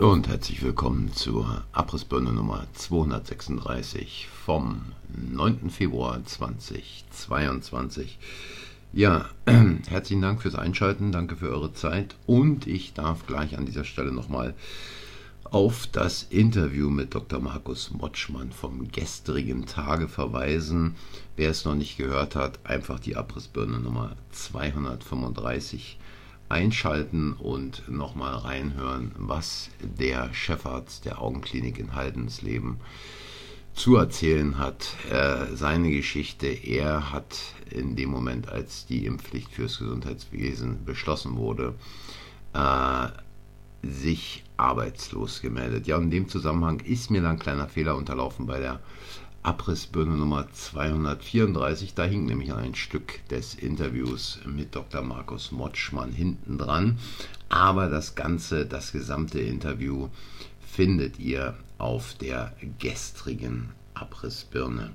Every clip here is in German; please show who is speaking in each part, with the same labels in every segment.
Speaker 1: Hallo und herzlich willkommen zur Abrissbirne Nummer 236 vom 9. Februar 2022. Ja, herzlichen Dank fürs Einschalten, danke für eure Zeit und ich darf gleich an dieser Stelle nochmal auf das Interview mit Dr. Markus Motschmann vom gestrigen Tage verweisen. Wer es noch nicht gehört hat, einfach die Abrissbirne Nummer 235 einschalten und nochmal reinhören, was der Chefarzt der Augenklinik in Haldensleben zu erzählen hat. Äh, seine Geschichte, er hat in dem Moment, als die Impfpflicht fürs Gesundheitswesen beschlossen wurde, äh, sich arbeitslos gemeldet. Ja, in dem Zusammenhang ist mir dann ein kleiner Fehler unterlaufen bei der Abrissbirne Nummer 234. Da hing nämlich ein Stück des Interviews mit Dr. Markus Motschmann hinten dran. Aber das Ganze, das gesamte Interview findet ihr auf der gestrigen Abrissbirne.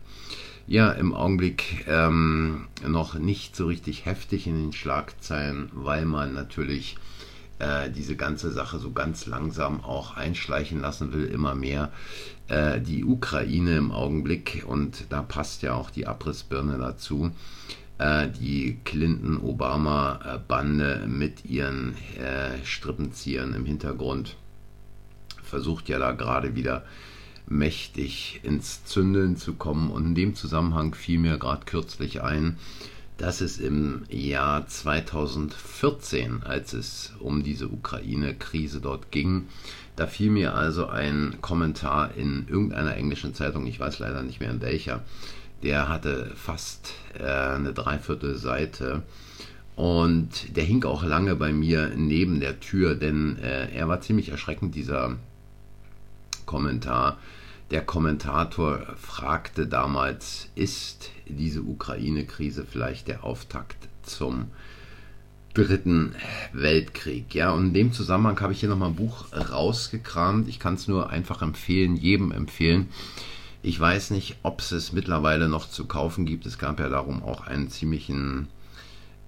Speaker 1: Ja, im Augenblick ähm, noch nicht so richtig heftig in den Schlagzeilen, weil man natürlich äh, diese ganze Sache so ganz langsam auch einschleichen lassen will, immer mehr äh, die Ukraine im Augenblick und da passt ja auch die Abrissbirne dazu. Äh, die Clinton-Obama-Bande mit ihren äh, Strippenziehern im Hintergrund versucht ja da gerade wieder mächtig ins Zündeln zu kommen. Und in dem Zusammenhang fiel mir gerade kürzlich ein, dass es im Jahr 2014, als es um diese Ukraine-Krise dort ging, da fiel mir also ein Kommentar in irgendeiner englischen Zeitung, ich weiß leider nicht mehr in welcher, der hatte fast äh, eine Dreiviertelseite und der hing auch lange bei mir neben der Tür, denn äh, er war ziemlich erschreckend, dieser Kommentar. Der Kommentator fragte damals, ist diese Ukraine-Krise vielleicht der Auftakt zum Dritten Weltkrieg. Ja, und in dem Zusammenhang habe ich hier nochmal ein Buch rausgekramt. Ich kann es nur einfach empfehlen, jedem empfehlen. Ich weiß nicht, ob es es mittlerweile noch zu kaufen gibt. Es gab ja darum auch einen ziemlichen,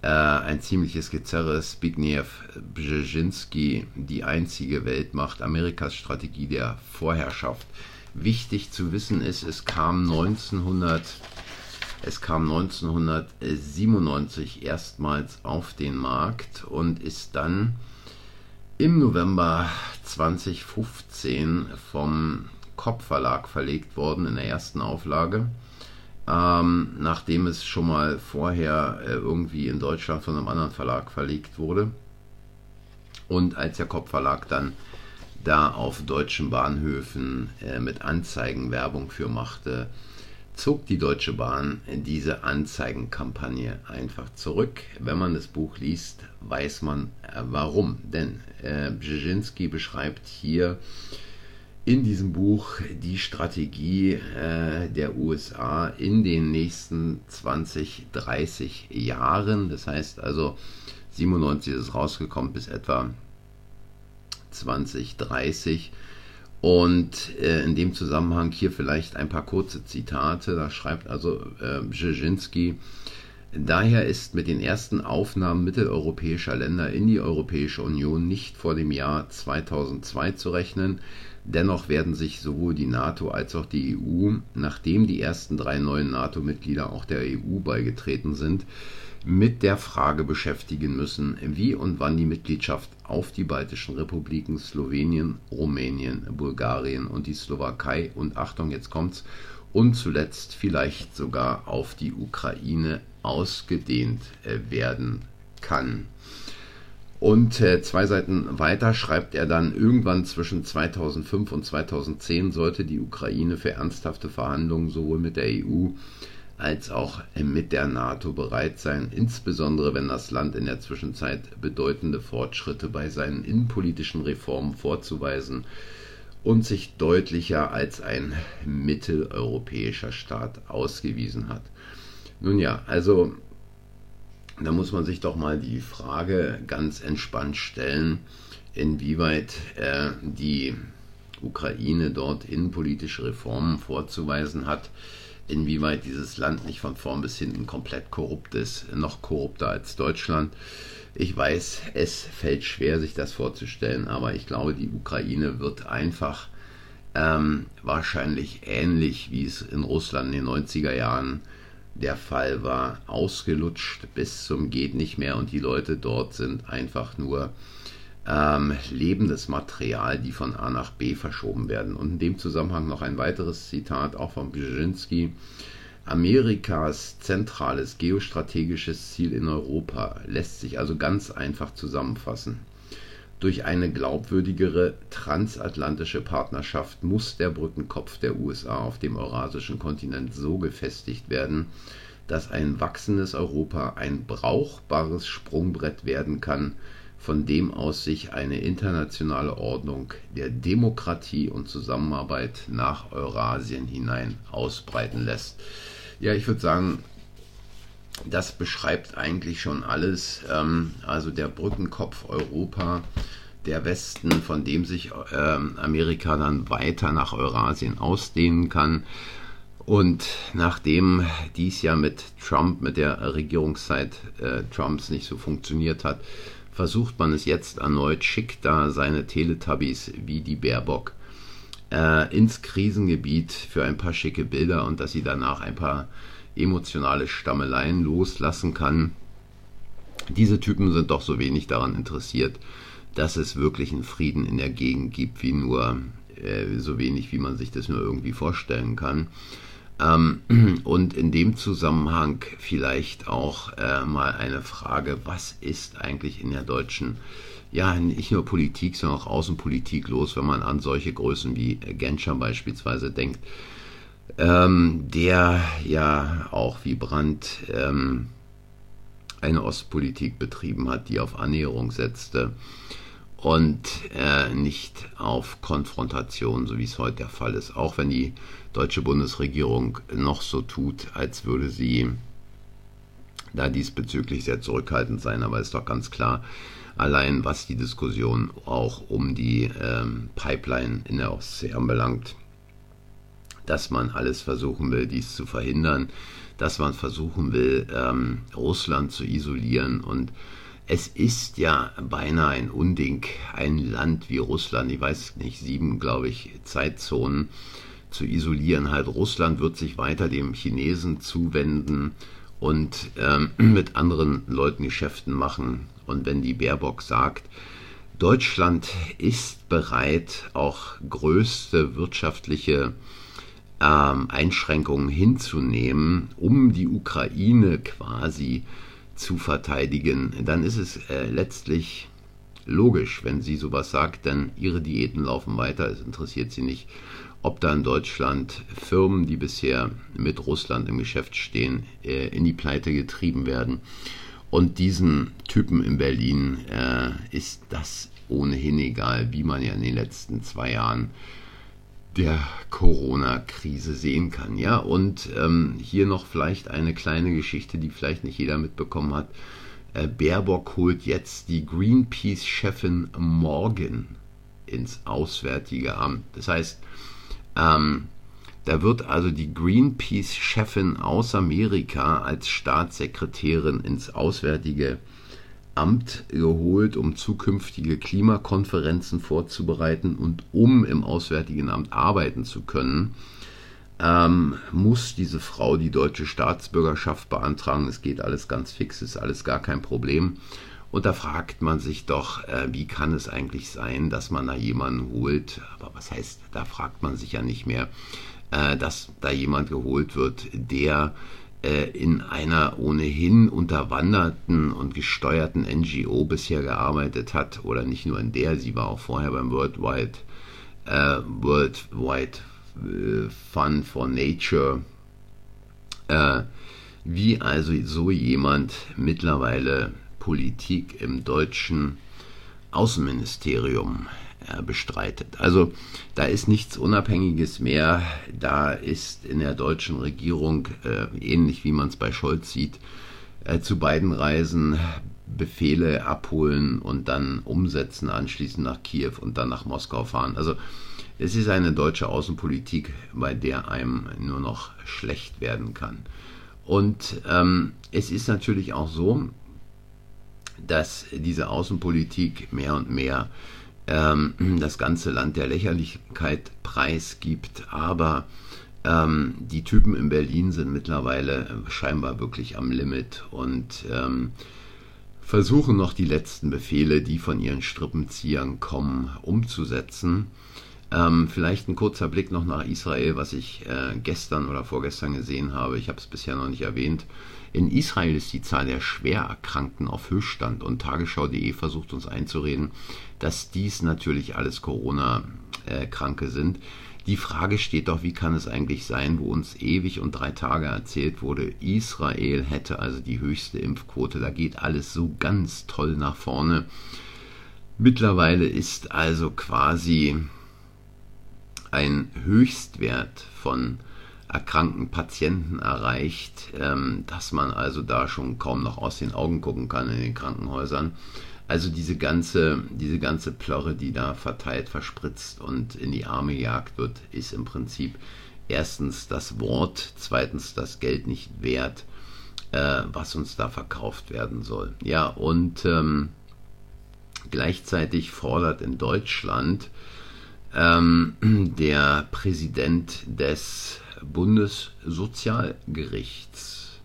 Speaker 1: äh, ein ziemliches Gezerre. Zbigniew Brzezinski, die einzige Weltmacht, Amerikas Strategie der Vorherrschaft. Wichtig zu wissen ist, es kam 1900 es kam 1997 erstmals auf den Markt und ist dann im November 2015 vom Kopp Verlag verlegt worden in der ersten Auflage. Ähm, nachdem es schon mal vorher äh, irgendwie in Deutschland von einem anderen Verlag verlegt wurde. Und als der Kopp Verlag dann da auf deutschen Bahnhöfen äh, mit Anzeigen Werbung für machte, zog die Deutsche Bahn diese Anzeigenkampagne einfach zurück. Wenn man das Buch liest, weiß man äh, warum. Denn äh, Brzezinski beschreibt hier in diesem Buch die Strategie äh, der USA in den nächsten 20, 30 Jahren. Das heißt also, 97 ist es rausgekommen bis etwa 2030 und äh, in dem Zusammenhang hier vielleicht ein paar kurze Zitate. Da schreibt also äh, Brzezinski, Daher ist mit den ersten Aufnahmen mitteleuropäischer Länder in die Europäische Union nicht vor dem Jahr 2002 zu rechnen. Dennoch werden sich sowohl die NATO als auch die EU, nachdem die ersten drei neuen NATO-Mitglieder auch der EU beigetreten sind, mit der Frage beschäftigen müssen, wie und wann die Mitgliedschaft auf die baltischen Republiken Slowenien, Rumänien, Bulgarien und die Slowakei und Achtung, jetzt kommt's, und zuletzt vielleicht sogar auf die Ukraine ausgedehnt äh, werden kann. Und äh, zwei Seiten weiter schreibt er dann, irgendwann zwischen 2005 und 2010 sollte die Ukraine für ernsthafte Verhandlungen sowohl mit der EU als auch mit der NATO bereit sein, insbesondere wenn das Land in der Zwischenzeit bedeutende Fortschritte bei seinen innenpolitischen Reformen vorzuweisen und sich deutlicher als ein mitteleuropäischer Staat ausgewiesen hat. Nun ja, also da muss man sich doch mal die Frage ganz entspannt stellen, inwieweit äh, die Ukraine dort innenpolitische Reformen vorzuweisen hat, inwieweit dieses Land nicht von vorn bis hinten komplett korrupt ist, noch korrupter als Deutschland. Ich weiß, es fällt schwer, sich das vorzustellen, aber ich glaube, die Ukraine wird einfach ähm, wahrscheinlich ähnlich wie es in Russland in den 90er Jahren der Fall war, ausgelutscht bis zum geht nicht mehr und die Leute dort sind einfach nur ähm, lebendes Material, die von A nach B verschoben werden. Und in dem Zusammenhang noch ein weiteres Zitat, auch von Brzezinski. Amerikas zentrales geostrategisches Ziel in Europa lässt sich also ganz einfach zusammenfassen. Durch eine glaubwürdigere transatlantische Partnerschaft muss der Brückenkopf der USA auf dem eurasischen Kontinent so gefestigt werden, dass ein wachsendes Europa ein brauchbares Sprungbrett werden kann, von dem aus sich eine internationale Ordnung der Demokratie und Zusammenarbeit nach Eurasien hinein ausbreiten lässt. Ja, ich würde sagen, das beschreibt eigentlich schon alles. Ähm, also der Brückenkopf Europa, der Westen, von dem sich ähm, Amerika dann weiter nach Eurasien ausdehnen kann. Und nachdem dies ja mit Trump, mit der Regierungszeit äh, Trumps nicht so funktioniert hat, versucht man es jetzt erneut, schickt da seine Teletubbies wie die Baerbock äh, ins Krisengebiet für ein paar schicke Bilder und dass sie danach ein paar emotionale Stammeleien loslassen kann. Diese Typen sind doch so wenig daran interessiert, dass es wirklich einen Frieden in der Gegend gibt, wie nur äh, so wenig, wie man sich das nur irgendwie vorstellen kann. Ähm, und in dem Zusammenhang vielleicht auch äh, mal eine Frage, was ist eigentlich in der deutschen, ja, nicht nur Politik, sondern auch Außenpolitik los, wenn man an solche Größen wie Genscher beispielsweise denkt? Ähm, der ja auch wie Brandt ähm, eine Ostpolitik betrieben hat, die auf Annäherung setzte und äh, nicht auf Konfrontation, so wie es heute der Fall ist. Auch wenn die deutsche Bundesregierung noch so tut, als würde sie da diesbezüglich sehr zurückhaltend sein, aber ist doch ganz klar, allein was die Diskussion auch um die ähm, Pipeline in der Ostsee anbelangt, dass man alles versuchen will, dies zu verhindern, dass man versuchen will, ähm, Russland zu isolieren. Und es ist ja beinahe ein Unding, ein Land wie Russland, ich weiß nicht, sieben, glaube ich, Zeitzonen zu isolieren. Halt, Russland wird sich weiter dem Chinesen zuwenden und ähm, mit anderen Leuten Geschäften machen. Und wenn die Baerbock sagt, Deutschland ist bereit, auch größte wirtschaftliche ähm, Einschränkungen hinzunehmen, um die Ukraine quasi zu verteidigen, dann ist es äh, letztlich logisch, wenn sie sowas sagt, denn ihre Diäten laufen weiter. Es interessiert sie nicht, ob da in Deutschland Firmen, die bisher mit Russland im Geschäft stehen, äh, in die Pleite getrieben werden. Und diesen Typen in Berlin äh, ist das ohnehin egal, wie man ja in den letzten zwei Jahren der Corona-Krise sehen kann. Ja, und ähm, hier noch vielleicht eine kleine Geschichte, die vielleicht nicht jeder mitbekommen hat. Äh, Baerbock holt jetzt die Greenpeace-Chefin Morgan ins Auswärtige Amt. Das heißt, ähm, da wird also die Greenpeace-Chefin aus Amerika als Staatssekretärin ins Auswärtige Amt Amt geholt, um zukünftige Klimakonferenzen vorzubereiten und um im Auswärtigen Amt arbeiten zu können, ähm, muss diese Frau die deutsche Staatsbürgerschaft beantragen. Es geht alles ganz fix, ist alles gar kein Problem. Und da fragt man sich doch, äh, wie kann es eigentlich sein, dass man da jemanden holt? Aber was heißt, da fragt man sich ja nicht mehr, äh, dass da jemand geholt wird, der in einer ohnehin unterwanderten und gesteuerten NGO bisher gearbeitet hat, oder nicht nur in der, sie war auch vorher beim Worldwide, äh, Worldwide äh, Fund for Nature, äh, wie also so jemand mittlerweile Politik im deutschen Außenministerium äh, bestreitet. Also da ist nichts Unabhängiges mehr. Da ist in der deutschen Regierung, äh, ähnlich wie man es bei Scholz sieht, äh, zu beiden Reisen Befehle abholen und dann umsetzen, anschließend nach Kiew und dann nach Moskau fahren. Also Es ist eine deutsche Außenpolitik, bei der einem nur noch schlecht werden kann. Und ähm, es ist natürlich auch so, dass diese Außenpolitik mehr und mehr ähm, das ganze Land der Lächerlichkeit preisgibt. Aber ähm, die Typen in Berlin sind mittlerweile scheinbar wirklich am Limit und ähm, versuchen noch die letzten Befehle, die von ihren Strippenziehern kommen, umzusetzen. Ähm, vielleicht ein kurzer Blick noch nach Israel, was ich äh, gestern oder vorgestern gesehen habe. Ich habe es bisher noch nicht erwähnt. In Israel ist die Zahl der Schwererkrankten auf Höchststand und Tagesschau.de versucht uns einzureden, dass dies natürlich alles Corona-Kranke sind. Die Frage steht doch, wie kann es eigentlich sein, wo uns ewig und drei Tage erzählt wurde, Israel hätte also die höchste Impfquote, da geht alles so ganz toll nach vorne. Mittlerweile ist also quasi ein Höchstwert von erkrankten Patienten erreicht, ähm, dass man also da schon kaum noch aus den Augen gucken kann in den Krankenhäusern. Also diese ganze, diese ganze Plörre, die da verteilt, verspritzt und in die Arme jagt wird, ist im Prinzip erstens das Wort, zweitens das Geld nicht wert, äh, was uns da verkauft werden soll. Ja, und ähm, gleichzeitig fordert in Deutschland ähm, der Präsident des Bundessozialgerichts.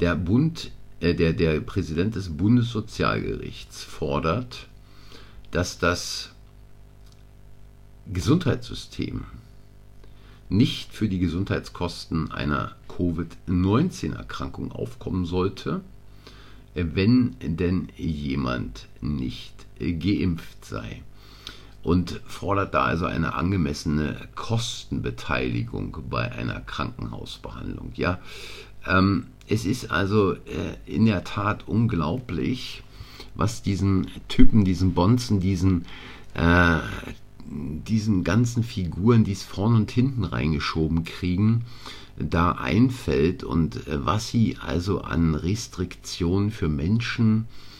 Speaker 1: Der Bund, äh, der, der Präsident des Bundessozialgerichts fordert, dass das Gesundheitssystem nicht für die Gesundheitskosten einer Covid-19-Erkrankung aufkommen sollte, wenn denn jemand nicht geimpft sei und fordert da also eine angemessene Kostenbeteiligung bei einer Krankenhausbehandlung. Ja, ähm, es ist also äh, in der Tat unglaublich, was diesen Typen, diesen Bonzen, diesen äh, diesen ganzen Figuren, die es vorne und hinten reingeschoben kriegen, da einfällt und äh, was sie also an Restriktionen für Menschen äh,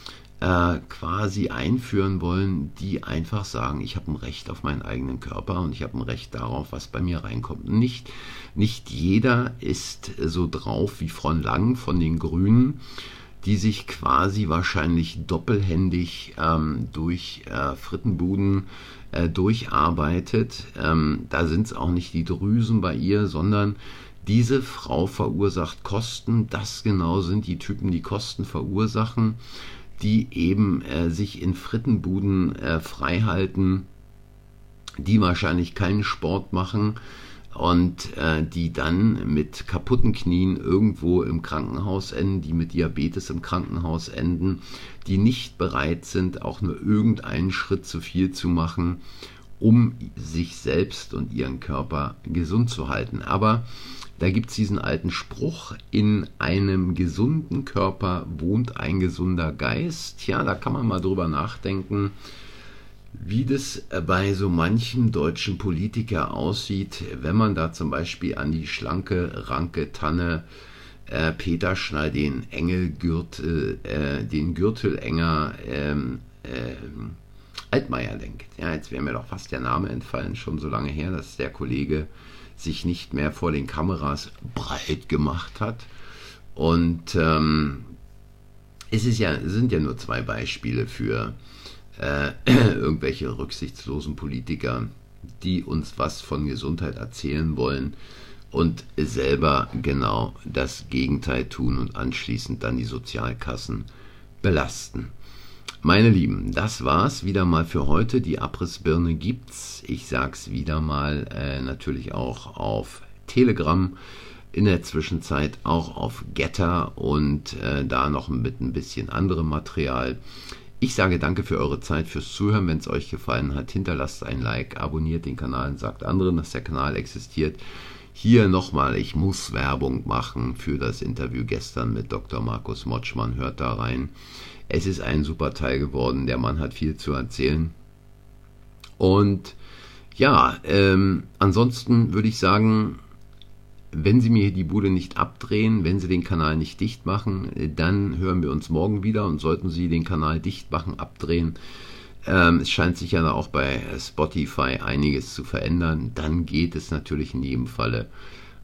Speaker 1: quasi einführen wollen, die einfach sagen, ich habe ein Recht auf meinen eigenen Körper und ich habe ein Recht darauf, was bei mir reinkommt. Nicht, nicht jeder ist so drauf wie von Lang von den Grünen, die sich quasi wahrscheinlich doppelhändig ähm, durch äh, Frittenbuden äh, durcharbeitet. Ähm, da sind es auch nicht die Drüsen bei ihr, sondern diese Frau verursacht Kosten. Das genau sind die Typen, die Kosten verursachen die eben äh, sich in Frittenbuden äh, freihalten, die wahrscheinlich keinen Sport machen und äh, die dann mit kaputten Knien irgendwo im Krankenhaus enden, die mit Diabetes im Krankenhaus enden, die nicht bereit sind, auch nur irgendeinen Schritt zu viel zu machen, um sich selbst und ihren Körper gesund zu halten. Aber da gibt es diesen alten Spruch, in einem gesunden Körper wohnt ein gesunder Geist. Ja, da kann man mal drüber nachdenken, wie das bei so manchem deutschen Politiker aussieht, wenn man da zum Beispiel an die schlanke, ranke Tanne äh, Peter Schnall den Engelgürtel, äh, den Gürtelenger ähm, äh, Altmaier denkt. Ja, jetzt wäre mir doch fast der Name entfallen, schon so lange her, dass der Kollege sich nicht mehr vor den Kameras breit gemacht hat. Und ähm, es ist ja, sind ja nur zwei Beispiele für äh, irgendwelche rücksichtslosen Politiker, die uns was von Gesundheit erzählen wollen und selber genau das Gegenteil tun und anschließend dann die Sozialkassen belasten. Meine Lieben, das war's wieder mal für heute. Die Abrissbirne gibt's. Ich sag's wieder mal äh, natürlich auch auf Telegram. In der Zwischenzeit auch auf Getter und äh, da noch mit ein bisschen anderem Material. Ich sage danke für eure Zeit, fürs Zuhören. Wenn es euch gefallen hat, hinterlasst ein Like, abonniert den Kanal und sagt anderen, dass der Kanal existiert. Hier nochmal, ich muss Werbung machen für das Interview gestern mit Dr. Markus Motschmann. Hört da rein. Es ist ein super Teil geworden. Der Mann hat viel zu erzählen. Und ja, ähm, ansonsten würde ich sagen, wenn Sie mir die Bude nicht abdrehen, wenn Sie den Kanal nicht dicht machen, dann hören wir uns morgen wieder und sollten Sie den Kanal dicht machen, abdrehen, Ähm, es scheint sich ja auch bei Spotify einiges zu verändern. Dann geht es natürlich in jedem Falle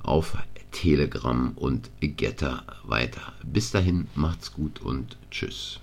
Speaker 1: auf Telegram und Getter weiter. Bis dahin macht's gut und tschüss.